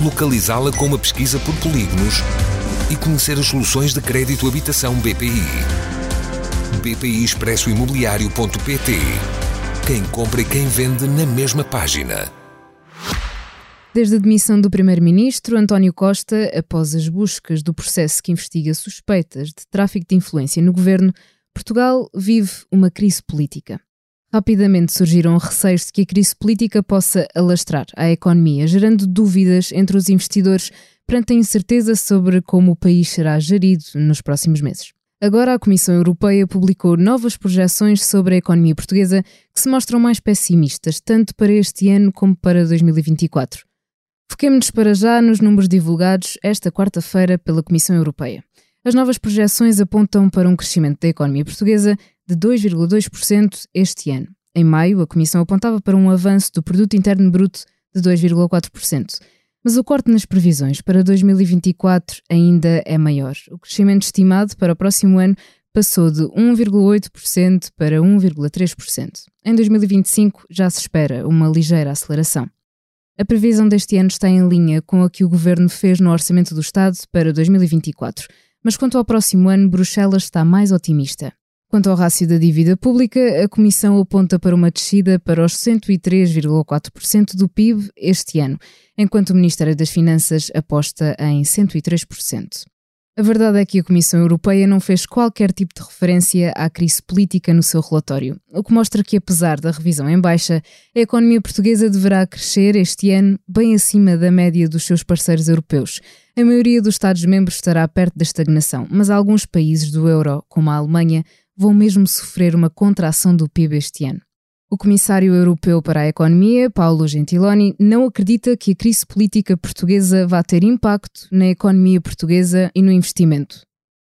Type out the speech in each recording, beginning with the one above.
localizá-la com uma pesquisa por polígonos e conhecer as soluções de crédito habitação BPI. BPI Expresso Imobiliário.pt Quem compra e quem vende na mesma página. Desde a demissão do Primeiro-Ministro, António Costa, após as buscas do processo que investiga suspeitas de tráfico de influência no governo, Portugal vive uma crise política. Rapidamente surgiram receios de que a crise política possa alastrar a economia, gerando dúvidas entre os investidores perante a incerteza sobre como o país será gerido nos próximos meses. Agora, a Comissão Europeia publicou novas projeções sobre a economia portuguesa que se mostram mais pessimistas, tanto para este ano como para 2024. Foquemos-nos para já nos números divulgados esta quarta-feira pela Comissão Europeia. As novas projeções apontam para um crescimento da economia portuguesa de 2,2% este ano. Em maio, a Comissão apontava para um avanço do produto interno bruto de 2,4%. Mas o corte nas previsões para 2024 ainda é maior. O crescimento estimado para o próximo ano passou de 1,8% para 1,3%. Em 2025 já se espera uma ligeira aceleração. A previsão deste ano está em linha com a que o governo fez no Orçamento do Estado para 2024. Mas quanto ao próximo ano, Bruxelas está mais otimista. Quanto ao rácio da dívida pública, a Comissão aponta para uma descida para os 103,4% do PIB este ano, enquanto o Ministério das Finanças aposta em 103%. A verdade é que a Comissão Europeia não fez qualquer tipo de referência à crise política no seu relatório, o que mostra que, apesar da revisão em baixa, a economia portuguesa deverá crescer este ano bem acima da média dos seus parceiros europeus. A maioria dos Estados-membros estará perto da estagnação, mas alguns países do euro, como a Alemanha, vão mesmo sofrer uma contração do PIB este ano. O Comissário Europeu para a Economia, Paulo Gentiloni, não acredita que a crise política portuguesa vá ter impacto na economia portuguesa e no investimento.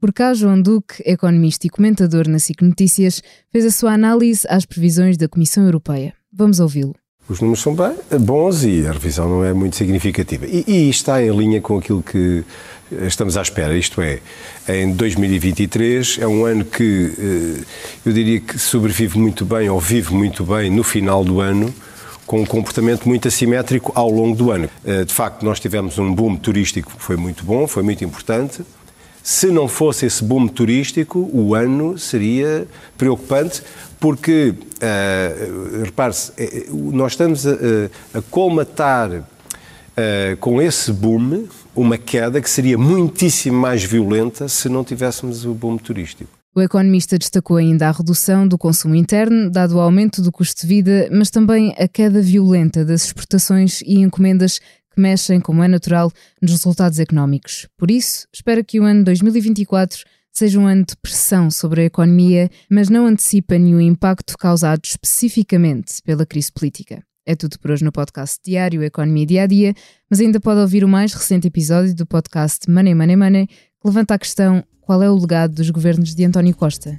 Por cá, João Duque, economista e comentador na SIC Notícias, fez a sua análise às previsões da Comissão Europeia. Vamos ouvi-lo. Os números são bem, bons e a revisão não é muito significativa. E, e está em linha com aquilo que estamos à espera. Isto é, em 2023 é um ano que eh, eu diria que sobrevive muito bem ou vive muito bem no final do ano com um comportamento muito assimétrico ao longo do ano. Eh, de facto, nós tivemos um boom turístico que foi muito bom, foi muito importante. Se não fosse esse boom turístico, o ano seria preocupante, porque, uh, repare-se, nós estamos a, a colmatar uh, com esse boom, uma queda que seria muitíssimo mais violenta se não tivéssemos o boom turístico. O economista destacou ainda a redução do consumo interno, dado o aumento do custo de vida, mas também a queda violenta das exportações e encomendas que mexem, como é natural, nos resultados económicos. Por isso, espera que o ano 2024 seja um ano de pressão sobre a economia, mas não antecipa nenhum impacto causado especificamente pela crise política. É tudo por hoje no podcast diário Economia Dia a Dia, mas ainda pode ouvir o mais recente episódio do podcast Money Money Money, que levanta a questão qual é o legado dos governos de António Costa.